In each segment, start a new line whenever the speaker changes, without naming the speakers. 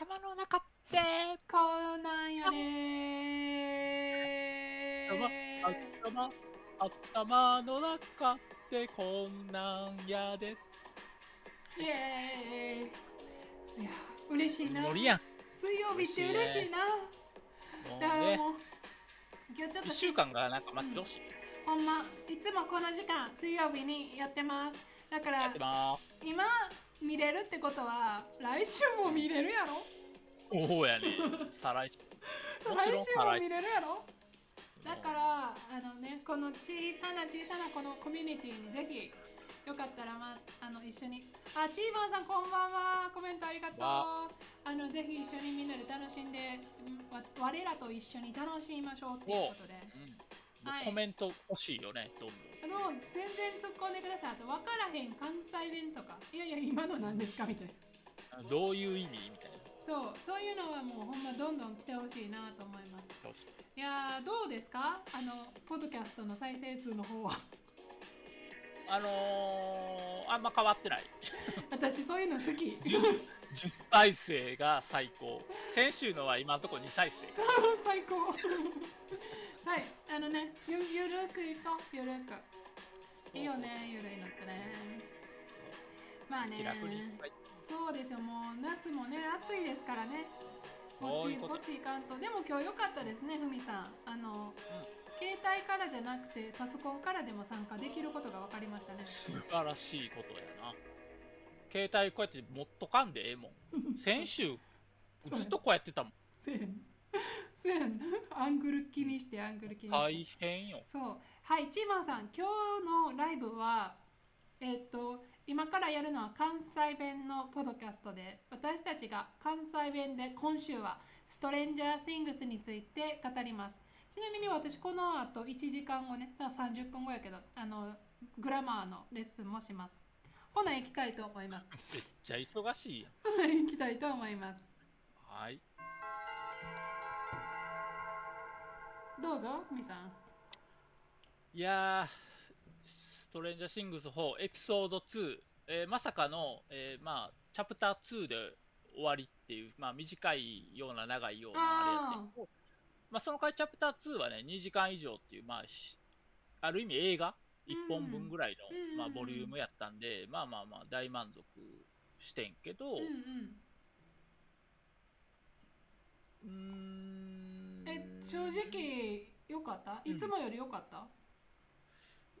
頭の中って
こうなんやね
頭頭頭の中ってこんなんやで。
イエーイ。いや嬉しいな。
ノリやん。
水曜日って嬉しいな。
もうね。
もう今日ちょっと
1週間がなんか待ってほしい、
ほんまいつもこの時間水曜日にやってます。だから
やってます。
今見れるってことは来週も見れるやろ？
そうやね。再来週。
来週も見れるやろ？だからあのねこの小さな小さなこのコミュニティにぜひよかったら、まあ、あの一緒に。あチーバーさんこんばんは。コメントありがとう。
わ
あ。のぜひ一緒にみんなで楽しんで我らと一緒に楽しみましょうっていうことで。
う。ん。
はい。
コメント欲しいよねどんどん
あの全然突っ込んでください。あと分からへん関西弁とか。いやいや今の何ですかみたいな。
どういう意味みたいな。
そうそういうのはもうほんまどんどん来てほしいなと思います。いやーどうですか？あのポッドキャストの再生数の方は。
あのー、あんま変わってない。
私そういうの好き。
10, 10再生が最高。先週のは今のところ2再生。
最高はいあのねゆゆるくいこうゆるく。いいよねゆるいのってね。まあねそうですよもう夏もね暑いですからね。ぼちぼちいかんと。でも今日良かったですねふみさん。あの、携帯からじゃなくてパソコンからでも参加できることが分かりましたね。
素晴らしいことやな。携帯こうやって持っとかんでええもん。先週ずっとこうやってたもん
せやんせやん。アングル気にしてアングル気にして。
大変よ。
そう。はいチーマンさん今日のライブはえっと今からやるのは関西弁のポッドキャストで私たちが関西弁で今週はストレンジャーシングスについて語ります。ちなみに私この後1時間後ねだから30分後やけどあのグラマーのレッスンもします。ほな行きたいと思います。
めっちゃ忙しいやん。
は い行きたいと思います。
はい
どうぞふみさん。
いやーストレンジャーシングス4エピソード2、えーまさかの、えーまあ、チャプター2で終わりっていう、まあ、短いような長いようなあれやって。まあ、その回チャプター2はね2時間以上っていう、まあ、しある意味映画？1本分ぐらいの、
うん
まあ、ボリュームやったんで、まあまあまあ大満足してんけど、
うんうん正直良かった？いつもより良かった、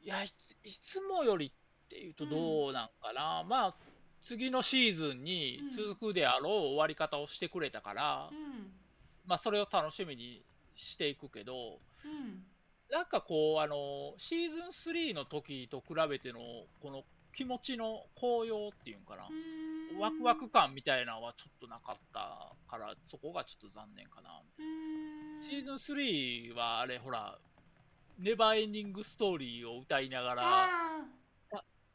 いやいつもよりっていうとどうなんかな、まあ次のシーズンに続くであろう終わり方をしてくれたから、
うん。
まあそれを楽しみにしていくけど
うん。
なんかこうあのシーズン3の時と比べてのこの気持ちの高揚っていうんかな、ワクワク感みたいなのはちょっとなかったからそこがちょっと残念かな、シーズン3はあれほらネバーエンディングストーリーを歌いながら
あ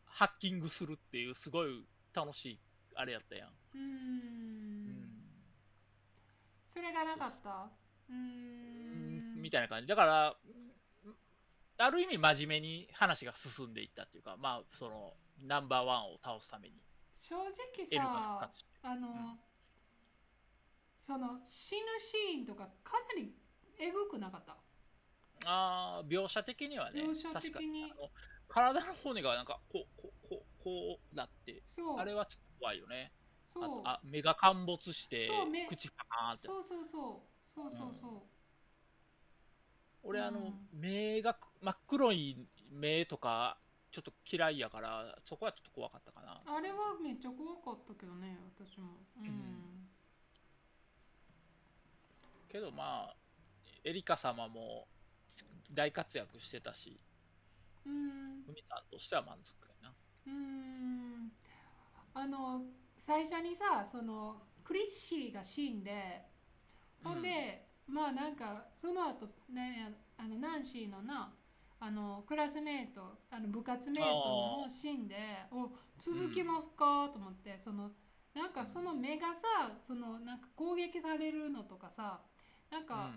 ハッキングするっていうすごい楽しいあれやったやん、
ーう
ん。ん
それがなかった？うーん。
みたいな感じ。だからうんある意味真面目に話が進んでいったっていうかまあそのナンバーワンを倒すために。
正直さあの、
ん。
その死ぬシーンとかかなりえぐくなかった？
あー描写的にはね。
描写的に。
体の骨がなんかこうこうこうこうなってあれはちょっと怖いよね。あ
そう。
とあ目が陥没して口パーンって。
そうそうそう。そうそうそう。
俺あの、
うん。
目がく真っ黒い目とかちょっと嫌いやからそこはちょっと怖かったかな。
あれはめっちゃ怖かったけどね私も。うん、
うんけどまあエリカ様も大活躍してたし
うん。
さんとしては満足やな。
うーん。あの最初にさそのクリッシーが死んでほんで、まあなんかその後ねあのナンシーのなあのクラスメートあの部活メートも死んでお続きますか、と思ってそのなんかその目がさそのなんか攻撃されるのとかさなんか、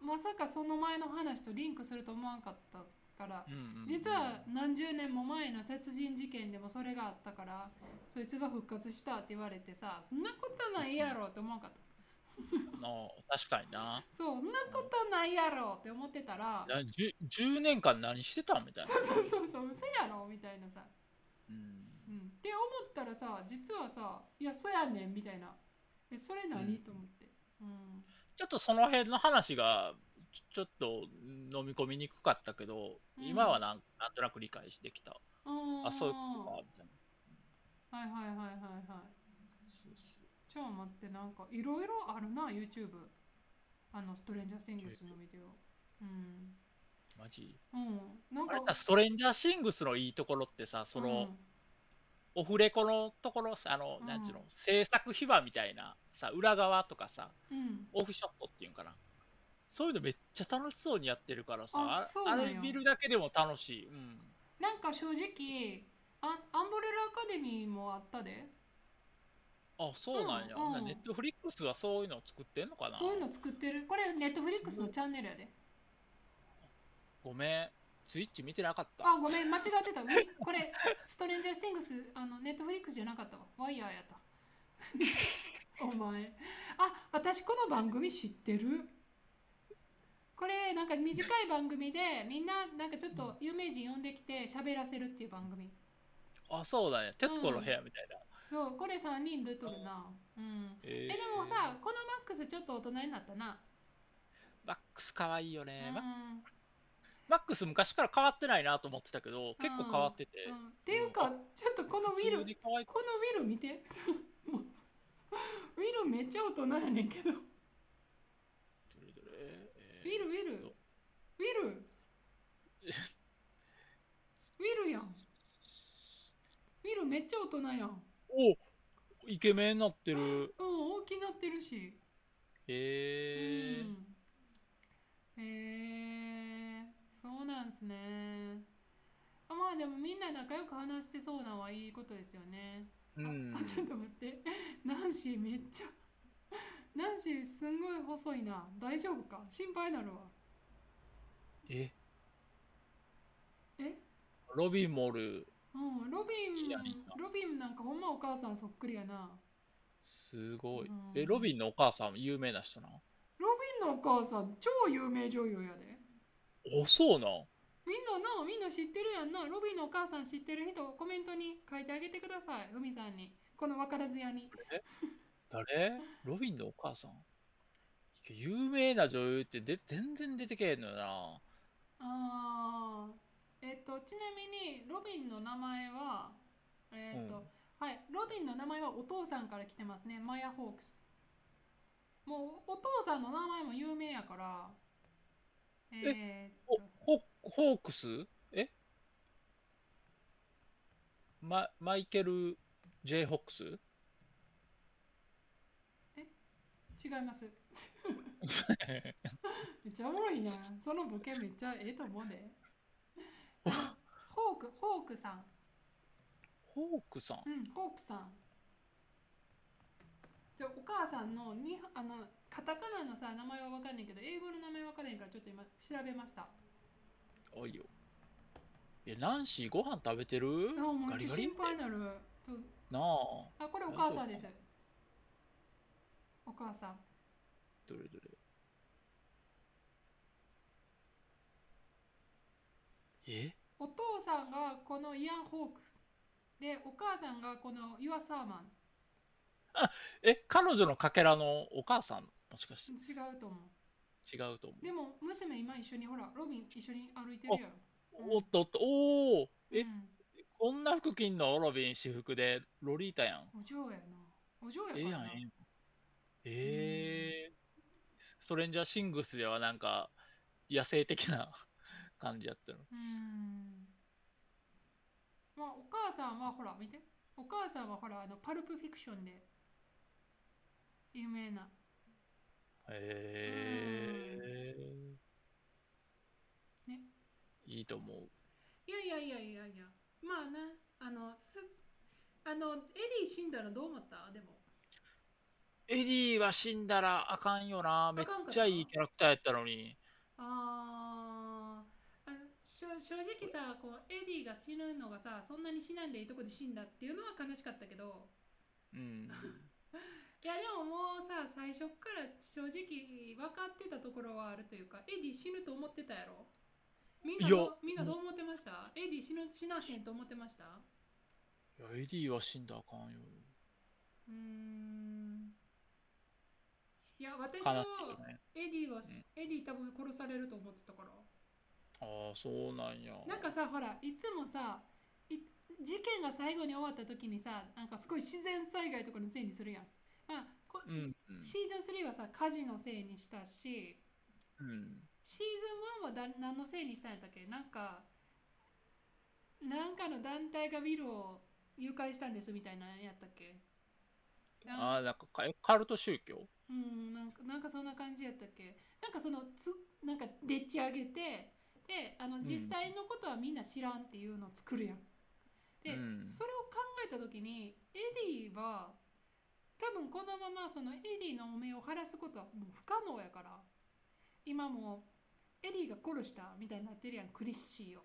まさかその前の話とリンクすると思わんかったかから
うんうんうん
実は何十年も前の殺人事件でもそれがあったからそいつが復活したって言われてさそんなことないやろって思うかった
あ確かにな。
そうそんなことないやろって思ってたら。
な 10, 10年間何してたんみたいな、
そうそうそうそう嘘やろみたいなさ、
うん。
うん、って思ったらさ実はさいやそうやねんみたいな。えそれ何、
うん
と思って。うん。
ちょっとその辺の話がちょっと飲み込みにくかったけど、
うん。
今はなんなんとなく理解してきた。
あ
そういうことか、みたいな。
はいはいはいはいはいち待ってなんかいろいろあるな YouTube あのストレンジャーシングスのビデオ。うん。
マジ？
うん。なんか
あれさ、ストレンジャーシングスのいいところってさ、その、オフレコのところさ、あの、
うん。
なんちゅうの、制作秘話みたいな、さ、裏側とかさ、
うん、うん
オフショットっていうんかな。そういうのめっちゃ楽しそうにやってるからさ、
あ
あれ見るだけでも楽しい。うん。
なんか正直あアンブレラアカデミーもあったで
あ、そうなんや。
うんうん。
ネットフリックスはそういうのを作ってんのかな？
そういうの作ってる。これネットフリックスのチャンネルやで。
ごめん。ツイッチ見てなかった。
あごめん。間違ってた。これストレンジャーシングスあのネットフリックスじゃなかったわ。ワイヤーやった。お前。あ私この番組知ってる？これなんか短い番組でみんななんかちょっと有名人呼んできて喋らせるっていう番組。
あ、そうだね。徹子の部屋みたいな。
そうこれ3人出とるな。うん。
え
えでもさこのマックスちょっと大人になったな。
マックスかわいいよ
う
ね。
ん、
ママックス昔から変わってないなと思ってたけど、結構変わってて。
うんっていうかちょっとこのウィル
普通に可愛い
このウィル見て。ちょもうウィルめっちゃ大人やねんけど。ウ
どれどれ？えー。
ィルウィルウィル。ウィルやん。ウィルめっちゃ大人やん
おイケメンになってる。
うん大きなってるし。
えー。
うん。へえそうなんすね。あまあでもみんな仲良く話してそうなのはいいことですよね。
うん。
あ。ちょっと待って。ナンシーめっちゃナンシーすんごい細いな。大丈夫か？心配になるわ。
え？
え？
ロビンもおる。
うんロビン
いいやんいいやん
ロビンなんかほんまお母さんそっくりやな。
すごい。
うん。
え、ロビンのお母さん有名な人な
ロビンのお母さん超有名女優やで。
お、そうなん？
みんななみんな知ってるやんな。ロビンのお母さん知ってる人コメントに書いてあげてください。ふみさんに。この分からずやに。
誰？ロビンのお母さん？有名な女優ってで全然出てけえんのよな。
あーえっとちなみにロビンの名前はえっと、
うん。
はいロビンの名前はお父さんから来てますね。マヤ・ホークス。もうお父さんの名前も有名やからえー
ホホークス？え？ママイケル・ジェイ・ホックス？
違います。めっちゃおもろいな。そのボケめっちゃええと思うであのホークホークさん
ホークさん
うん、ホークさん。じゃお母さんのにあのカタカナのさ名前はわかんないけど英語の名前わかんないからちょっと今調べました。
おいよ。え、ナンシーご飯食べてる？
あもうち心配になる。
なあ。
あこれお母さんです。お母さん。
どれどれ？え？
お父さんがこのイアン・ホークス。で、お母さんがこのユア・サーマン。
え、彼女のかけらのお母さん？もしかして
違うと思う。
違うと思う。
でも娘今一緒にほら、ロビン一緒に歩いてるやろ。
おっとおっと、おおえ、
うん
こんな服着んの？ロビン私服でロリータやん。
お嬢やな。お嬢や
ええやん、
からな。
ええやん。ええストレンジャーシングスではなんか野生的な感じやったの。
うーん。まあお母さんはほら見て。お母さんはほらあのパルプフィクションで有名な。
へえ
ね。
いいと思う。
いやいやいやいやいや。まあねあのすあのエディ死んだらどう思った？でも。
エディは死んだらあかんよな。めっちゃいいキャラクターやったのに。
あー。あ正直さこうエディが死ぬのがさそんなに死なんでいいとこで死んだっていうのは悲しかったけど。
うん。
いやでももうさ最初っから正直分かってたところはあるというかエディ死ぬと思ってたやろ？みんない
や
どうみんなどう思ってました？エディ死ぬ死なへんと思ってました？
いや、エディは死んだらあかんよ。
うーん。いや私は。エディは、エディ多分殺されると思ってたから
ああ、そうなんや。
なんかさほらいつもさい事件が最後に終わった時にさなんかすごい自然災害とかのせいにするやん、まあ、こ
うん、うん。
シーズン3はさ火事のせいにしたし
うん。
シーズン1はだ何のせいにしたんやったっけ？なんかなんかの団体がビルを誘拐したんですみたいなのやったっけ？
ああ、なんかカカルト宗教？
うんなんかなんかそんな感じやったっけ？なんかそのつなんかでっち上げてであの
ん
実際のことはみんな知らんっていうのを作るやん。で、
うん
それを考えた時にエディは多分このままそのエディの汚名を晴らすことはもう不可能やから今もうエディが殺したみたいになってるやんクリッシーを。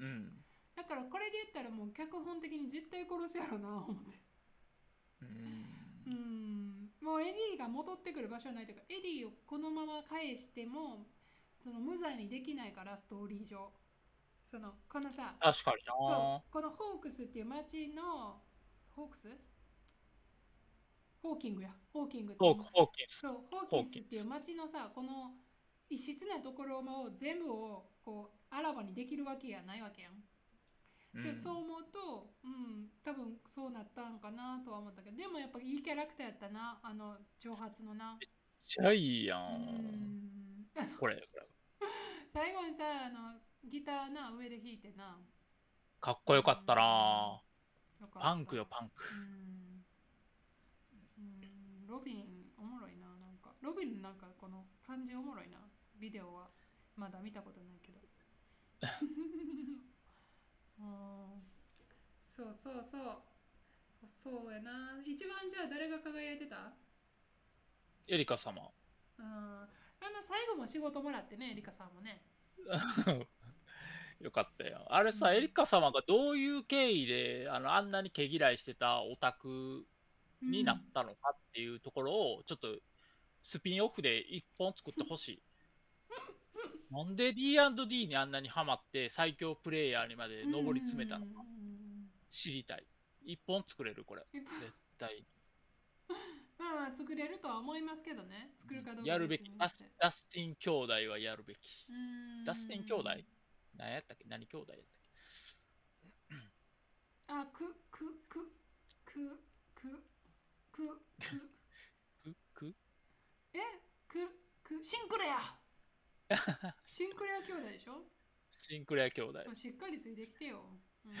うん。
だからこれで言ったらもう脚本的に絶対殺すやろな思って。
うん。
うんもうエディが戻ってくる場所はないというかエディをこのまま返してもその無罪にできないからストーリー上そのこのさ
確かにな。
そうこのホーキンスっていう町のホークス？ホーキングやホーキング
ホーク、ホーキンス。
そうホーキンスっていう町のさこの異質なところを全部をこうあらわにできるわけやないわけやんでそう思うと、うん、多分そうなったんかなとは思ったけどでもやっぱいいキャラクターやったなあの長髪のな。
めっちゃいいや。
うんん
これ、これ。
最後にさあのギターな上で弾いてな。
かっこよかったな。パンクよ、パンク。
うん。うん。ロビンおもろいななんか。ロビンのなんかこの感じおもろいな。ビデオはまだ見たことないけど。うん。そうそうそう。そうやな。一番じゃあ誰が輝いてた？
エリカ様。
うんあの最後も仕事もらってねエリカさんもね
よかったよ。あれさ、
うん
エリカ様がどういう経緯であのあんなに毛嫌いしてたオタクになったのかっていうところを、ちょっとスピンオフで一本作ってほしい。なんで D&D にあんなにハマって最強プレイヤーにまで上り詰めたのか知りたい。一本作れる、これ。
うん
絶対。
まあまあ作れるとは思いますけどね作るかどうかは
やるべき。ダスダスティン兄弟はやるべき。
うん
ダスティン兄弟？何やったっけ？何兄弟やったっ
あ、く、く、く、く、く、く、く、
けくく？
え、く、く、シンクレア シンクレア兄弟でしょ？
シンクレア兄弟。
まあしっかりついてきてよ。うん。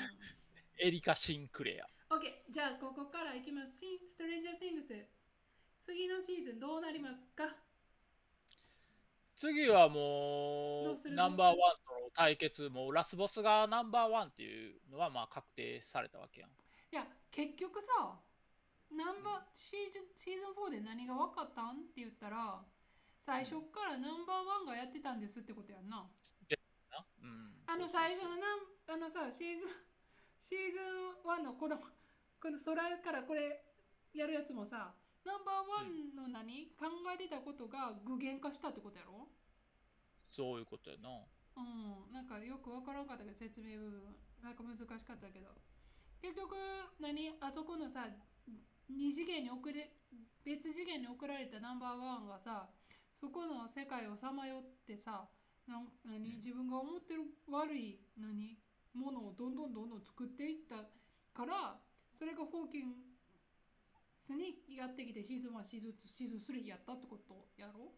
エリカ・シンクレア。
OK、じゃあここからいきます。シンストレンジャー・シングス。次のシーズンどうなりますか？
次はも
どう
ナンバーワンとの対決、もうラスボスがナンバーワンっていうのはまあ確定されたわけやん。
いや、結局さ、ナンバーシーズンシーズン4で何が分かったんって言ったら、最初っからナンバーワンがやってたんですってことやんな。
なうん、
あの最初のなんあのさシーズンシーズン1のこのこの空からこれやるやつもさナンバーワンの何、考えてたことが具現化したってことやろ？
そういうことやな。
うん。なんかよくわからんかったけど説明部分。なんか難しかったけど。結局何？あそこのさ二次元に送れ別次元に送られたナンバーワンがさそこの世界をさまよってさなん何？自分が思ってる悪い何？ものをどんどんどんどん作っていったからそれがホーキンスにやってきてシーズン1シーズン2シーズン3やったってことやろ？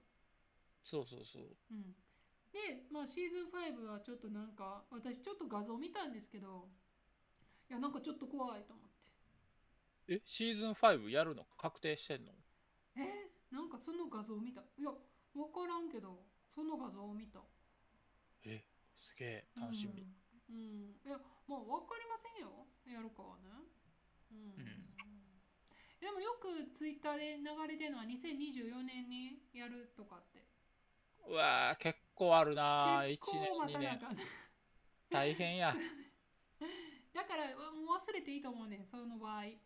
そうそうそう。
うん、で、まあ、シーズン5はちょっとなんか私ちょっと画像見たんですけどいやなんかちょっと怖いと思って。
え、シーズン5やるの確定してんの？
え？なんかその画像見た。いや分からんけどその画像を見た。
え、すげえ、楽しみ。
うん、うん。いやまあ分かりませんよ。やるかはね。うん、
ん
でもよくツイッターで流れてるのは2024年にやるとかって
うわー結構あるな、1
結構
年、2
たなあかん。
大変や。
だからもう忘れていいと思うねん、その場合。逆に。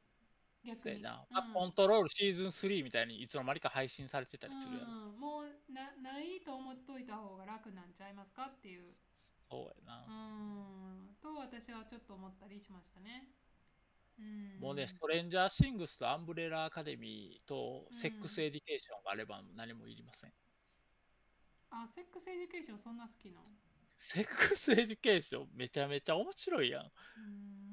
そうやな。
うん
まあコントロールシーズン3みたいにいつの間にか配信されてたりするやろ。
うん、もうなないと思っといた方が楽なんちゃいますかっていう。
そうやな
う。ん、と私はちょっと思ったりしましたね。うん、
もうね、ストレンジャーシングスとアンブレラアカデミーとセックスエディケーションがあれば何もいりません。
あ、セックスエデュケーションそんな好きなの？
セックスエディケーションめちゃめちゃ面白いやん。
うん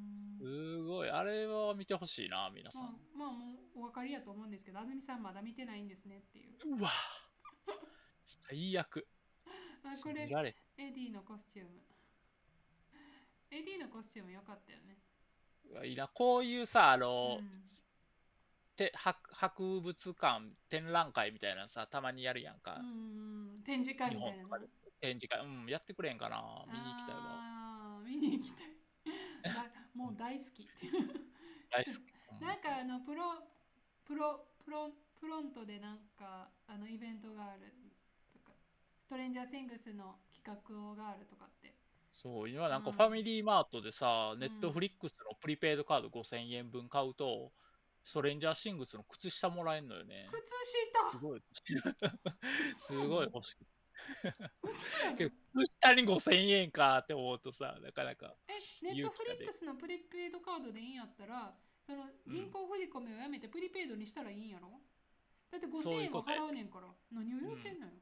すごい。あれは見てほしいな、皆さ
まあ
ん。、
まあもうお分かりやと思うんですけど、安住さんまだ見てないんですねっていう。
うわ最悪。
あこれエディのコスチューム。エディのコスチューム良かったよね。
いいな。こういうさ、あの、
うん
て博博物館展覧会みたいなのさ、たまにやるやんか。
うん、展示会
日
みたいな
展示会。うん、やってくれんかな。見に行きたいわ。
見に行きたい だもう大好きっていう
大好き。う ん
なんかあのプロプロプロプロントでなんかあのイベントがあるとかストレンジャーシングスの企画があるとか
そう、今なんか
うん
ファミリーマートでさ、
ん
ネットフリックスのプリペイドカード5000円分買うと、ストレンジャーシングスの靴下もらえんのよね。
靴
すごい。す
下
ごい欲しい。靴 下に5000円かって思うとさ、なかなか。
えネットフリックスのプリペイドカードでいいんやったらその銀行振り込みをやめてプリペイドにしたらいいんやろ？だって5000円は
そういうことや
払うねんから何を言うてんのよ、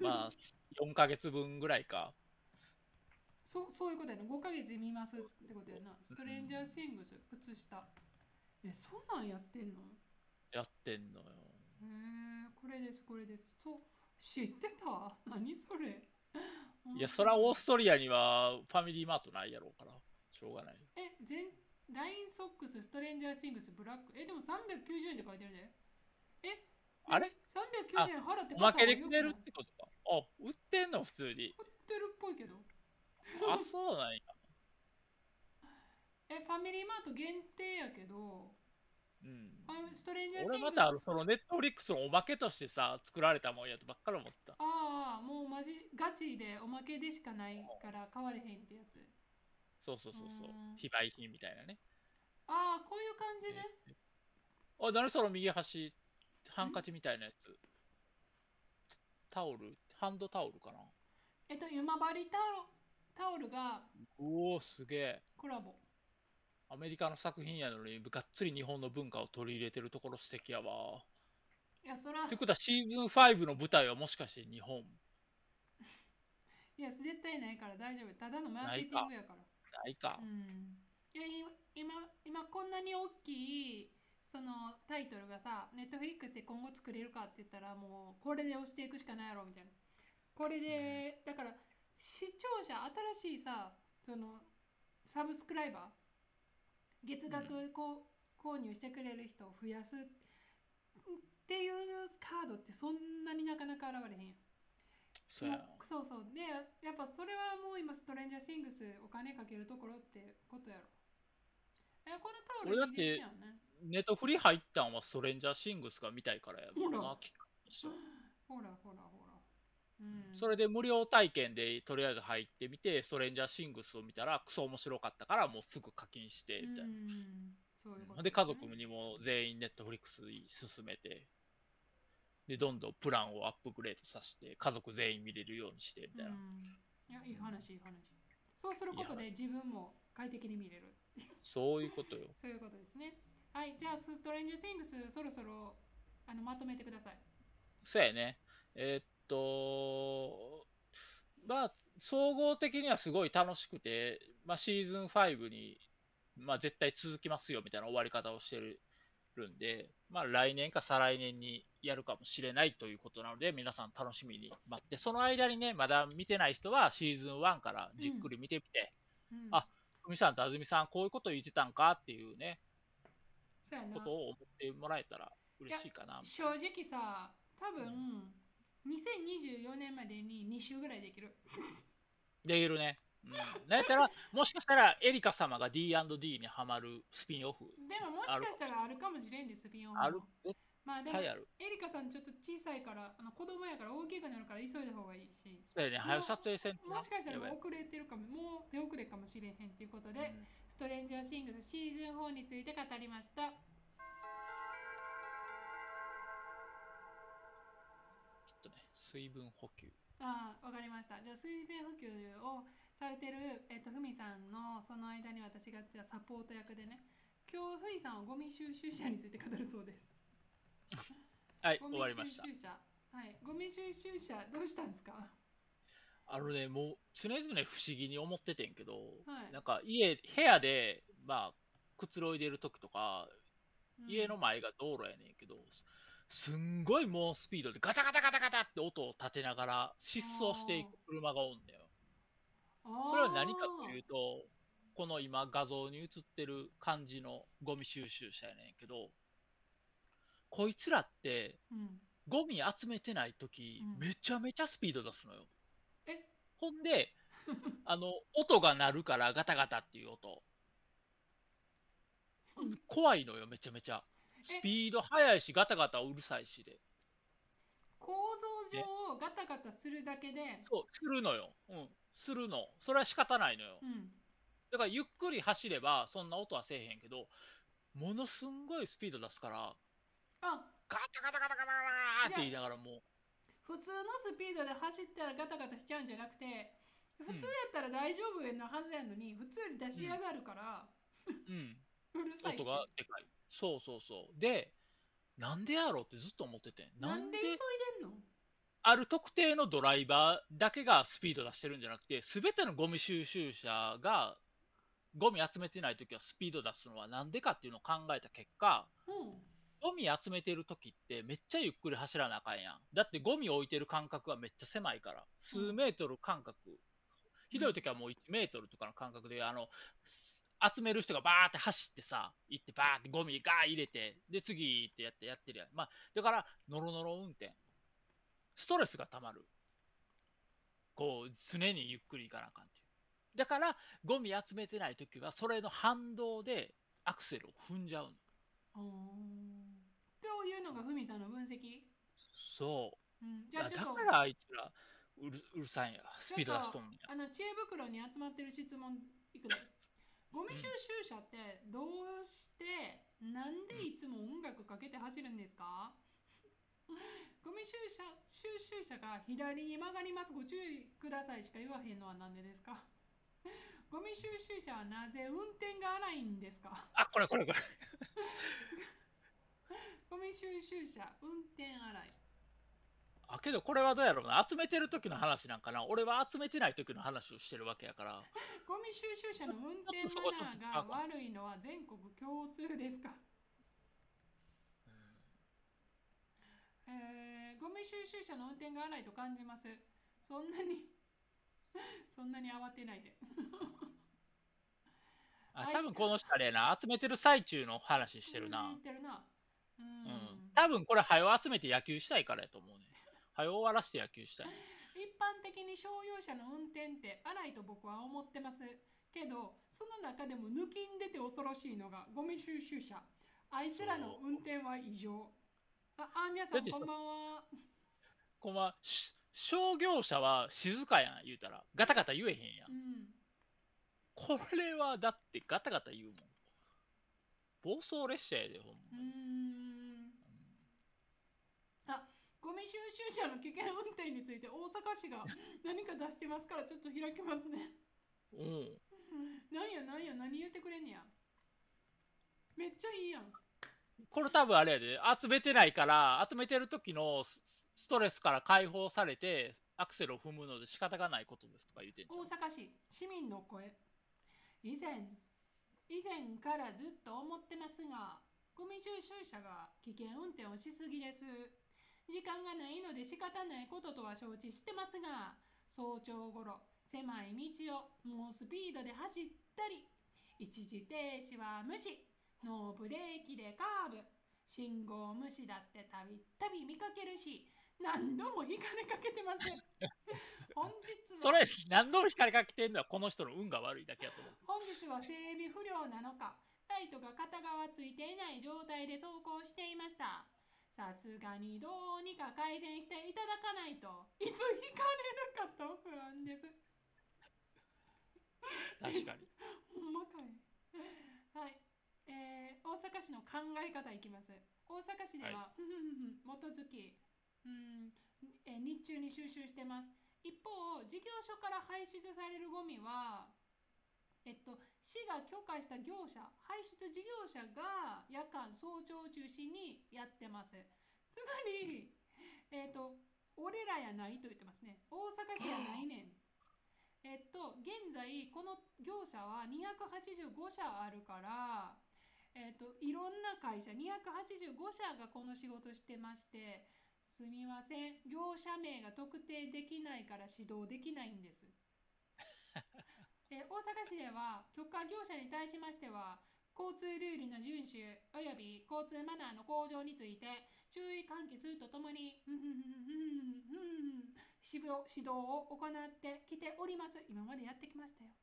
まあ、4ヶ月分ぐらいか。
そうそういうことやな。5ヶ月見ますってことやな。ストレンジャーシングス靴下。えそんなんやってんの？
やってんのよ。
へえこれですこれです。そう知ってた？何それ？
いや、そらオーストリアにはファミリーマートないやろうから、しょうがない。
え全ラインソックスストレンジャーシングスブラック。えでも390円って書いてるで。え
あれ
？390円払って
おまけでくれるってことか。あ、売ってんの普通に。
売ってるっぽいけど
あ、そうなんや。
えファミリーマート限定やけど
うん。
ストレンジャーシングス
俺またあのそのネットフリックスのおまけとしてさ、作られたもんやとばっかり思ってた。
ああもうマジガチでおまけでしかないから買われへんってやつ
そうそうそうそう
うん。
非売品みたいなね。
ああこういう感じね
あ、何その右端、ハンカチみたいなやつ。タオル？ハンドタオルかな？
えっと今治タオタオルが
おお、すげえ。
コラボ。
アメリカの作品やのに、がっつり日本の文化を取り入れてるところ素敵やわ。
いやそら
ということは、シーズン5の舞台はもしかして日本？
いや絶対ないから大丈夫。ただのマーケティングやから。
ないか。
う。ん。いや今今今こんなに大きいそのタイトルがさネットフリックスで今後作れるかって言ったらもうこれで押していくしかないやろみたいな。これで、だから視聴者新しいさそのサブスクライバー月額こう、購入してくれる人を増やすっていうカードってそんなになかなか現れへんやん。
そうや
そうそう。でやっぱそれはもう今ストレンジャーシングスお金かけるところってことやろ。えこのタオルいいですよね。
ネットフリ入ったんはストレンジャーシングスが見たいからやも
ほらほらほらうん。
それで無料体験でとりあえず入ってみて、ストレンジャーシングスを見たらクソ面白かったからもうすぐ課金してみたいな。
う
で、家族
に
にも全員ネットフリックスに進めて、で、どんどんプランをアップグレードさせて、家族全員見れるようにして、みたいな。
いやいい話いい話。そうすることで自分も快適に見れる
そういうことよ。
そういうことですね。はいじゃあストレンジャーシングスそろそろあのまとめてください。
そうやね。えーっと、まあ、総合的にはすごい楽しくて、まあ、シーズン5に、まあ、絶対続きますよみたいな終わり方をしてるるんで、まあ、来年か再来年にやるかもしれないということなので、皆さん楽しみに待って、その間にね、まだ見てない人はシーズン1からじっくり見てみて、
うん。
あふみさんとあずみさん、こういうこと言ってたんかっていうね、
そうやな。
ことを思ってもらえたら嬉しいかな。
正直さ多分2024年までに2週ぐらいできる
できるね。うん。ったら、もしかしたらエリカ様が D&D にハマるスピンオフ。
でももしかしたらあるかもしれんでスピンオフも
ある、絶
まあでも、エ。リカさんちょっと小さいから、あの子供やから大きくなるから急いだ方がいいし、
そうやね、早く撮影せん
もしかしたら遅れてるかも、もう手遅れかもしれへんということで、
うん
ストレンジャーシングスシーズン4について語りました。
水分補給。
ああ、わかりました。じゃあ水分補給をされてる、えっと、ふみさんのその間に私がじゃあサポート役でね、今日ふみさんはゴミ収集車について語るそうです。
はい、終わりました。
はい、ゴミ収集車どうしたんですか？
あのね、もう常々不思議に思っててんけど、
はい
なんか家、部屋で、まあ、くつろいでる時とか、家の前が道路やねんけど、すんごい猛スピードでガタガタガタガタって音を立てながら疾走していく車がおんだよ。
うん、
それは何かというと、この今画像に映ってる感じのゴミ収集車やねんけど、こいつらって
うん、
ゴミ集めてない時、
うん
めちゃめちゃスピード出すのよ。
え？
ほんで、あの、音が鳴るからガタガタっていう音。怖いのよ、めちゃめちゃ。スピード速いし、ガタガタうるさいしで。
構造上ガタガタするだけで、
そう、するのよ。うん、するの。それは仕方ないのよ。
うん、
だからゆっくり走れば、そんな音はせえへんけど、ものすんごいスピード出すから、
あ
ガタガタガタガタガタって言いながらもう、
普通のスピードで走ったらガタガタしちゃうんじゃなくて普通やったら大丈夫なはずやのに、普通より出し上がるから、
うん、
う るさい
音がでかい。そうそうそう。で、なんでやろうってずっと思ってて。
なんで急いでんの？
ある特定のドライバーだけがスピード出してるんじゃなくて、すべてのゴミ収集車がゴミ集めてないときはスピード出すのはなんでかっていうのを考えた結果、
うん
ゴミ集めてるときってめっちゃゆっくり走らなあかんやん。だってゴミ置いてる間隔はめっちゃ狭いから。数メートル間隔。ひどいときはもう1メートルとかの間隔で、あの、集める人がバーって走ってさ、行ってバーってゴミガー入れて、で次ってやってやってるやん。まあ、だから、ノロノロ運転。ストレスがたまる。こう、常にゆっくり行かなあかんっていう。だから、ゴミ集めてないときは、それの反動でアクセルを踏んじゃうの。
というのがふみさんの分析、
そう。
うん、じゃあ
だ
ちょっと
からあいつらうるうるさいんや。スピード出しとんねや。
あの知恵袋に集まってる質問いくでゴミ収集車ってどうして、なんでいつも音楽かけて走るんですか？ゴミ収集収集車が左に曲がります。ご注意くださいしか言わへんのはなんでですか？ゴミ収集車はなぜ運転が荒いんですか？
あ、これこれこれ。
ゴミ収集車運転荒い
あ、けどこれはどうやろうな。集めてる時の話なんかな。俺は集めてない時の話をしてるわけやから。
ゴミ収集車の運転マナーが悪いのは全国共通ですか？えー、ゴミ収集車の運転が荒いと感じます。そんなに そんなに慌てないで。
あ、多分この人あれやな。集めてる最中の話してる
言
な
っ。てるな。う
うん
ん。。
多分これ、早を集めて野球したいからやと思うね。早終わらして野球したい。
一般的に商用車の運転って荒いと僕は思ってます。けど、その中でも抜きん出て恐ろしいのがゴミ収集車。あいつらの運転は異常。あ、あ、皆さんこんばんは。
こんばんはし商業者は静かやん、言うたら。ガタガタ言えへんや。
うんん。
これはだってガタガタ言うもん。暴走列車やで、ほんま。
うーんあゴミ収集車の危険運転について大阪市が何か出してますからちょっと開きますね。
うん。
なんやなんや何言ってくれんねや。めっちゃいいやん。
これ多分あれやで、集めてないから、集めてる時のスストレスから解放されて、アクセルを踏むので仕方がないことですとか言うて
大阪市市民の声。以前、以前からずっと思ってますが、ゴミ収集車が危険運転をしすぎです。時間がないので仕方ないこととは承知してますが、早朝ごろ、狭い道を猛スピードで走ったり、一時停止は無視、ノーブレーキでカーブ、信号無視だってたびたび見かけるし、何度も引かれかけてます。本日は
それ、何度も光かけてんのはこの人の運が悪いだけやと思う。
本日は整備不良なのかライトが片側ついていない状態で走行していましたさすがにどうにか改善していただかないといつ引かれるかと不安です。
確かに。
ほんまかい。はい。えー、大阪市の考え方いきます。大阪市では、ふふふふ基づき、うんえー日中に収集してます。一方、事業所から排出されるゴミは、えっと、市が許可した業者、排出事業者が夜間、早朝を中心にやってます。つまり、えっと、俺らやないと言ってますね。大阪市やないねん。えっと、現在、この業者は285社あるから、えっと、いろんな会社、285社がこの仕事してまして、すみません、業者名が特定できないから指導できないんです。えー大阪市では許可業者に対しましては交通ルールの遵守および交通マナーの向上について注意喚起するとともに指導を行ってきております今までやってきましたよ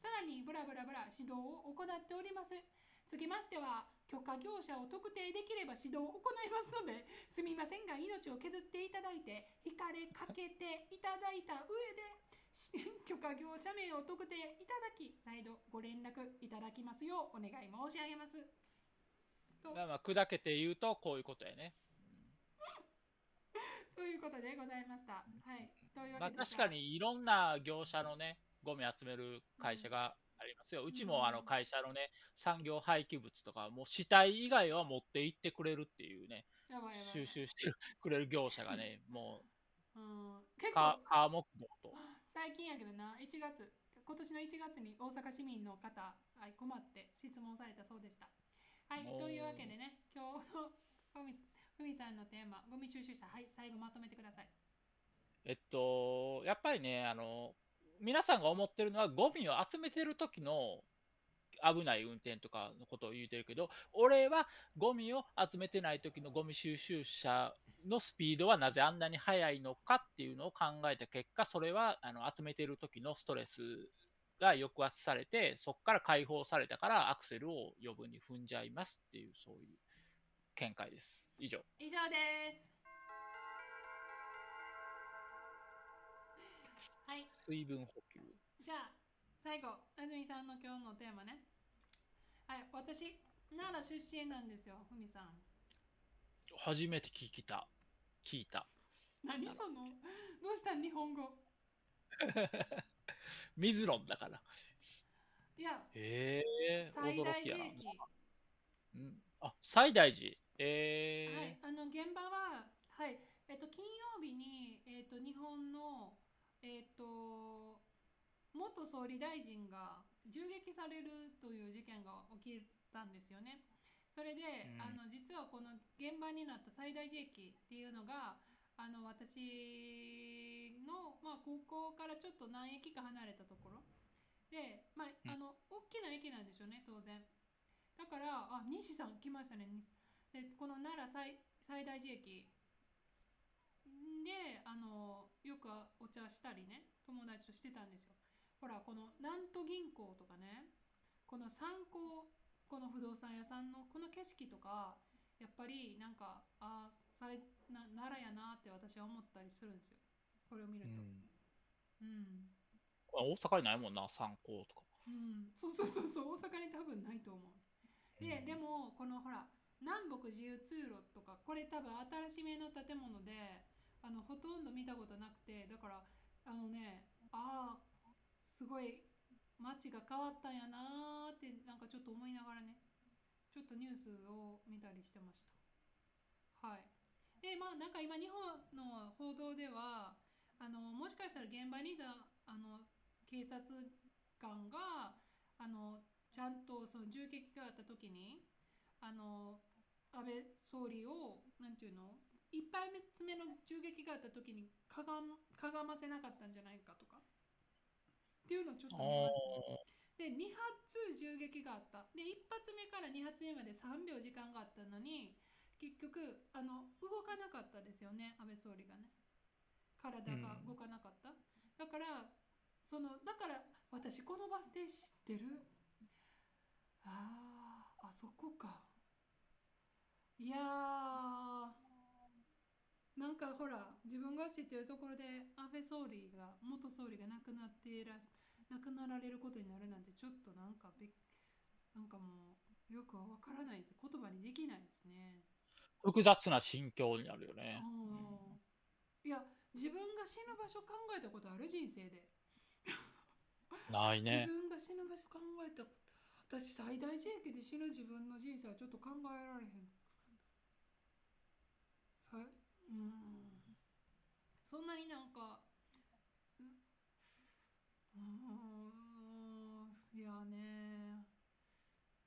さらにブラブラブラ指導を行っておりますつきましては許可業者を特定できれば指導を行いますのですみませんが命を削っていただいて引かれかけていただいた上で 許可業者名を特定いただき再度ご連絡いただきますようお願い申し上げます。と。
まあまあ、砕けて言うと、こういうことやね。
そういうことでございました。はい。という
まあ、
わけで
確かにいろんな業者のね、ゴミ集める会社がありますよ。うちもあの会社のね、産業廃棄物とか、もう死体以外は持って行ってくれるっていうね、収集してくれる業者がね、も
うん。
う、
結構
かカー木工と。
最近やけどな1月今年の1月に大阪市民の方はい困って質問されたそうでした。はいというわけでね今日のふみふみさんのテーマゴミ収集車はい最後まとめてください。
えっと、やっぱりね、あの、皆さんが思ってるのは、ゴミを集めてる時の危ない運転とかのことを言うてるけど、俺はゴミを集めてない時のゴミ収集車のスピードはなぜあんなに速いのかっていうのを考えた結果、それはあの集めてる時のストレスが抑圧されて、そこから解放されたからアクセルを余分に踏んじゃいますっていう、そういう見解です。以上。
以上ですはい
水分補給。
じゃあ最後あずみさんの今日のテーマねはい私奈良出身なんですよふみさん
初めて聞いた。聞いた。
何そのどうした日本語？
水論だから。
いや
へえ、
最大
驚きやな。
時期
うん、あ、最大寺。え
はい、あの現場は、はい、えっと金曜日にえっと日本のえっと元総理大臣が銃撃されるという事件が起きたんですよね。それで、
うん。
あの実はこの現場になった最大寺駅っていうのがあの私の、まあ、高校からちょっと何駅か離れたところ。で、まあ、
うん。
あの大きな駅なんでしょうね当然。だからあ西さん来ましたね。西でこの奈良最最大寺駅であのよくお茶したりね友達としてたんですよほらこの南都銀行とかねこの参考この不動産屋さんのこの景色とかやっぱりなんかあさいな奈良やなって私は思ったりするんですよ。これを見ると。
うん。
うん、
あ大阪にないもんな、参考とか。
うん、そうそうそうそう大阪に多分ないと思う。で、
うん。
でもこのほら南北自由通路とかこれ多分新しめの建物であのほとんど見たことなくてだからあのねああすごい街が変わったんやなーってなんかちょっと思いながらねちょっとニュースを見たりしてました。はい。でまあなんか今日本の報道ではあのもしかしたら現場にいたあの警察官があのちゃんとその銃撃があった時にあの安倍総理をなんていうの一発目の銃撃があった時にかがかがませなかったんじゃないかとかっていうのをちょっと見ました。で2発銃撃があった。で1発目から2発目まで3秒時間があったのに結局あの動かなかったですよね安倍総理がね。体が動かなかった、だからそのだから私このバス停知ってる？あーあそこか。いやーなんかほら自分が知ってるところで安倍総理が元総理が亡くなっていら亡くなられることになるなんてちょっとなんかべなんかもうよくわからないです言葉にできないですね。
複雑な心境になるよね。
うんいや自分が死ぬ場所考えたことある人生で。
ないね
自。分が死ぬ場所考えた私最大地域で死ぬ自分の人生はちょっと考えられへんさうんそんなになんかううんいやね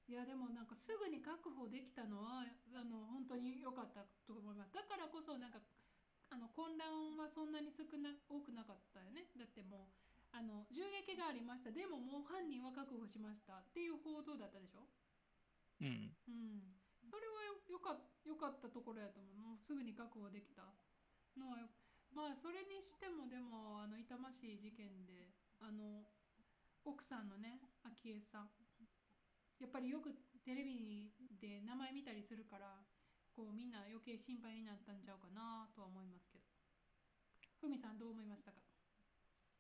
いやでもなんかすぐに確保できたのはあの本当に良かったと思いますだからこそなんかあの混乱はそんなに少な多くなかったよねだってもうあの銃撃がありましたでももう犯人は確保しましたっていう報道だったでしょ
うん。
うんそれはよよかよかったところやと思うもうすぐに確保できたのはまあそれにしてもでもあの痛ましい事件であの奥さんのね昭恵さん。やっぱりよくテレビで名前見たりするからこうみんな余計心配になったんちゃうかなとは思いますけど。ふみさんどう思いましたか？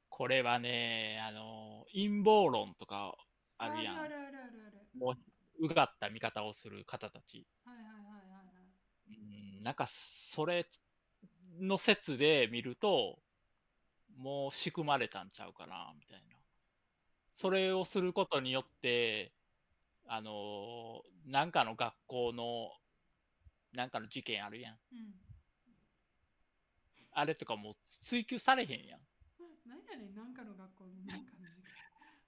これはね、あの、陰謀論とかあるやん。
あるあるあるある。
もう、うがった見方をする方たち。
はいはいはいはいはい。
うん、なんか、それの説で見ると、もう仕組まれたんちゃうかな、みたいな。それをすることによって、あの、なんかの学校の、なんかの事件あるやん。
うん
あれとかもう追及されへんやん。
何やねん、なんかの学校のなんかの事件。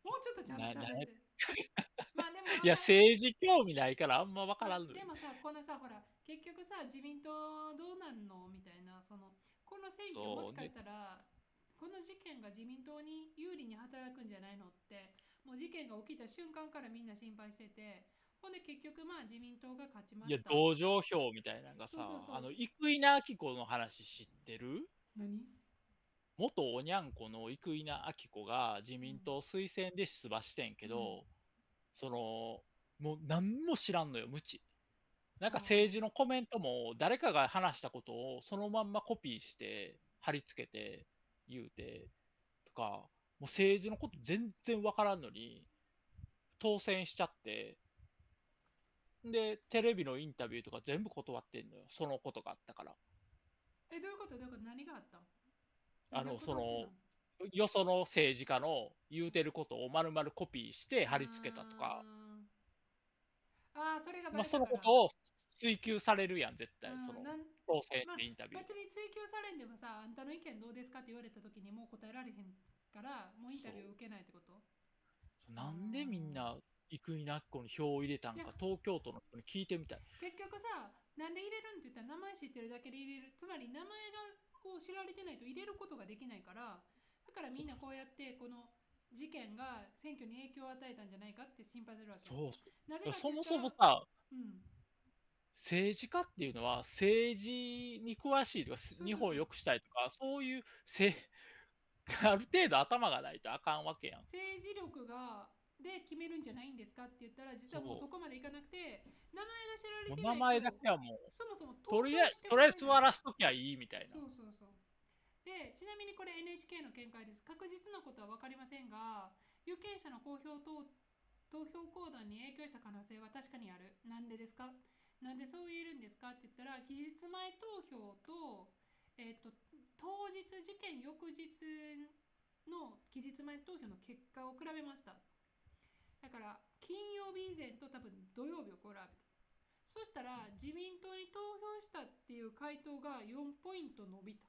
もうちょっとちゃんと
な
喋って。まあでも、
いや、政治興味ないからあんまわからん
でもさ、このさ、ほら、結局さ、自民党どうなんの？みたいな、その、この選挙もしかしたら、この事件が自民党に有利に働くんじゃないのって、もう事件が起きた瞬間からみんな心配してて、ほんで結局まあ自民党が勝ちま
いや
し、た。
同情票みたいなのがさあの、生稲晃子の話知ってる？
何？
元おにゃんこの生稲晃子が自民党推薦で出馬してんけど、その、もう何も知らんのよ、無知。なんか政治のコメントも誰かが話したことをそのまんまコピーして貼り付けて言うてとか、もう政治のこと全然わからんのに当選しちゃって、で、テレビのインタビューとか全部断ってんのよ、そのことがあったから。
え、どういうこと？どういうこと？何があった？
あのそよその政治家の言うてることを丸々コピーして貼り付けたとか、
あー。あー、それがバ
まあ、そのことを追求されるやん、絶対
う、ん
その
なん
当選
まあ
してインタビュー
別。に追及されんでもさ、あんたの意見どうですかって言われた時にもう答えられへんから、もうインタビュー受けないってこと？
なんでみんな生稲晃子に票を入れたんか、東京都の人に聞いてみたい。
結局さ、なんで入れるんって言ったら名前知ってるだけで入れる。つまり名前がを知られてないと入れることができないから、だからみんなこうやってこの事件が選挙に影響を与えたんじゃないかって心配するわけ。
そう
なぜか
そもそもさ、
うん、
政治家っていうのは政治に詳しいとか、日本を良くしたいとか、そういうせ ある程度頭がないとあかんわけやん。
政治力がで決めるんじゃないんですかって言ったら実はもう
そ
こまでいかなくて名前が知られてないと
名前だけはもう、
そもそも
とりあえず、
投
とりあえず座らしときゃいいみたいな。
そうそうそう。でちなみにこれ NHK の見解です。確実なことは分かりませんが有権者の公表と投票行動に影響した可能性は確かにある。なんでですか？なんでそう言えるんですかって言ったら期日前投票と,、えっと当日事件翌日の期日前投票の結果を比べました。だから金曜日以前と多分土曜日を比べたそしたら自民党に投票したっていう回答が4ポイント伸びた。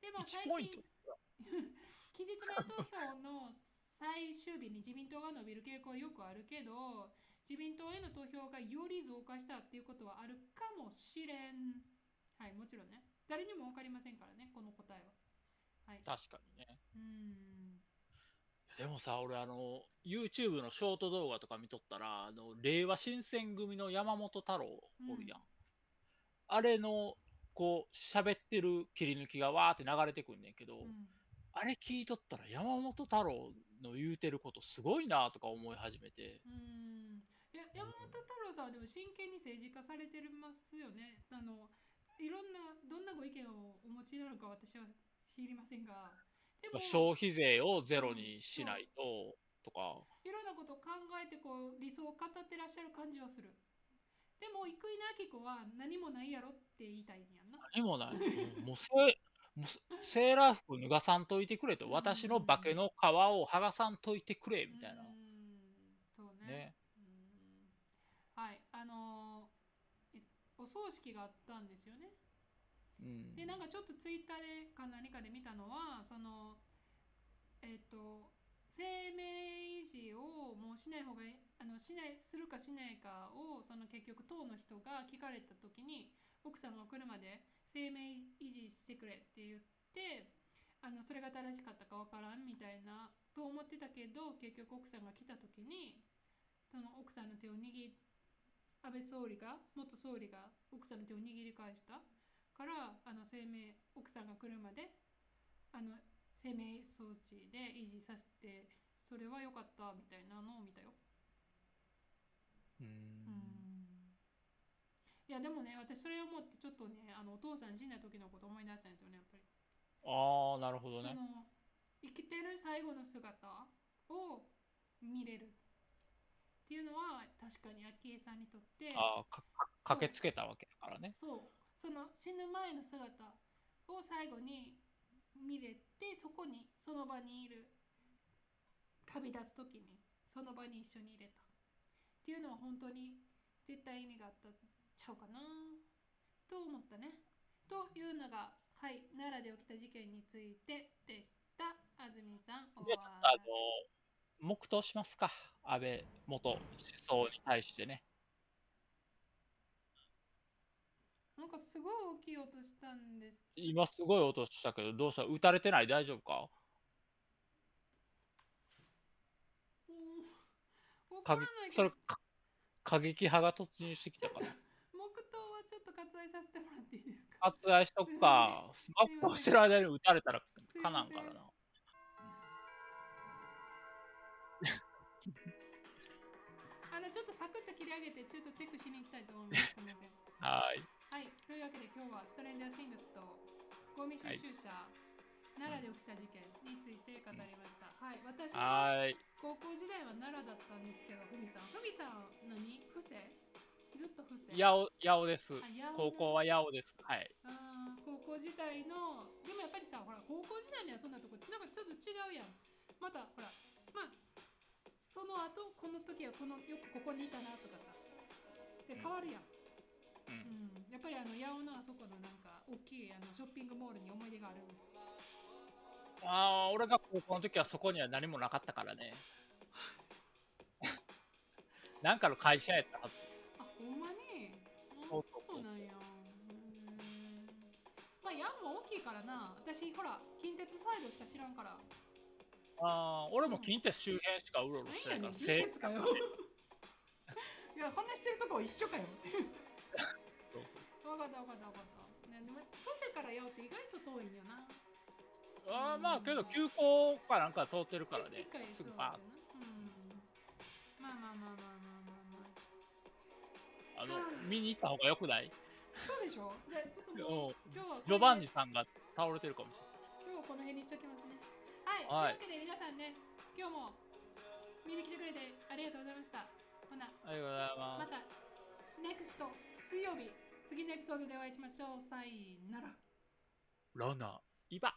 でも最
1ポイン
近
ト。
期日前投票の最終日に自民党が伸びる傾向はよくあるけど自民党への投票がより増加したっていうことはあるかもしれん。はいもちろんね。誰にも分かりませんからねこの答えは。はい。
確かにね。
うーん。
でもさ、俺あの、YouTube のショート動画とか見とったら、あの、令和新選組の山本太郎おるやん。
うん。
あれの、こう、喋ってる切り抜きがわーって流れてくんねんけど、
うん。
あれ聞いとったら山本太郎の言うてることすごいなとか思い始めて、
うーん山本太郎さんはでも真剣に政治化されてますよね。あのいろんなどんなご意見をお持ちなのか私は知りませんが、でも
消費税をゼロにしないと、とか。
いろんなことを考えてこう理想を語ってらっしゃる感じはする。でも生稲晃子は何もないやろって言いたいんやんな。
何もない。うんもうセもうセーラー服脱がさんといてくれと、
うん
私の化けの皮を剥がさんといてくれみたいな
う。んそうね。
ね。
うんはい、あのお葬式があったんですよね。
うん
で、なんかちょっとツイッターでか何かで見たのは、その、えっ、と、生命維持をもうしない方がいいあのしないするかしないかをその結局党の人が聞かれた時に奥さんが来るまで生命維持してくれって言ってあのそれが正しかったかわからんみたいなと思ってたけど結局奥さんが来た時にその奥さんの手を握安倍総理が元総理が奥さんの手を握り返したからあの生命奥さんが来るまであの生命装置で維持させてそれは良かったみたいなのを見たよ。
う
うんんいやでもね私それを思ってちょっとねあのお父さん死んだ時のこと思い出したんですよねやっぱり。
ああ、なるほどね。
その生きてる最後の姿を見れるっていうのは確かに昭恵さんにとって
ああ、かか駆けつけたわけだからね。
そうその死ぬ前の姿を最後に見れてそこにその場にいる旅立つ時にその場に一緒に入れたっていうのは本当に絶対意味があったんちゃうかな？と思ったね。というのがはい奈良で起きた事件についてでした。安住さんお
で、
わ
あの、黙祷しますか？安倍元首相に対してね。
なんかすごい大きい音したんです。
今すごい音したけど、どうした？撃たれてない？大丈夫か？過激それ、か過激派が突入してきたから。
黙祷はちょっと割愛させてもらっていいですか？
割愛しとくか。スマップをしてる間に撃たれたら
い
かなんからな。
あのちょっとサクッと切り上げてちょっとチェックしに行きたいと思いますので
はい。
はいというわけで今日はストレンジャーシングスとゴミ収集車、奈良で起きた事件について語りましたはい私は。高校時代は奈良だったんですけどふみさんふみさん何？伏せ？ずっと伏せ？
八尾、八尾です。高校は八尾です。はい。
あー高校時代のでもやっぱりさほら高校時代にはそんなとこなんかちょっと違うやんまたほらまあその後この時はこのよくここにいたなとかさ。で変わるやん、
う
うん。やっぱりあの八尾のあそこのなんか大きいあのショッピングモールに思い出がある。
ああ、俺が高校の時はそこには何もなかったからね。なんかの会社やったはず。
あほんまに？あ
そうそう
なんや。うん。まあ八尾も大きいからな。私ほら近鉄サイドしか知らんから
ああ、俺も近鉄周辺しかうろうろしてないから、せ
鉄かよ。いやこんなしてるとこ一緒かよ
そうそう。
分かった分かった分かった、ね、でも伏せからよって意外と遠いんよな。
ああ、まあけど急行かなんか通ってるからね。すぐバーッ
うん。まあまあまあまあまあまあまあ
あの、見に行った方がよくない？
そうでしょ？じゃあちょっともう
うん。
今日は
ジョバンニさんが倒れてるかもしれない。
今日はこの辺にしときますねはい、
はい。
というわけで皆さんね今日も見に来てくれてありがとうございました。ほな。
ありがとうございま。
ますた NEXT 水曜日。次のエピソードでお会いしましょう。さよなら。
ラナ、イバ。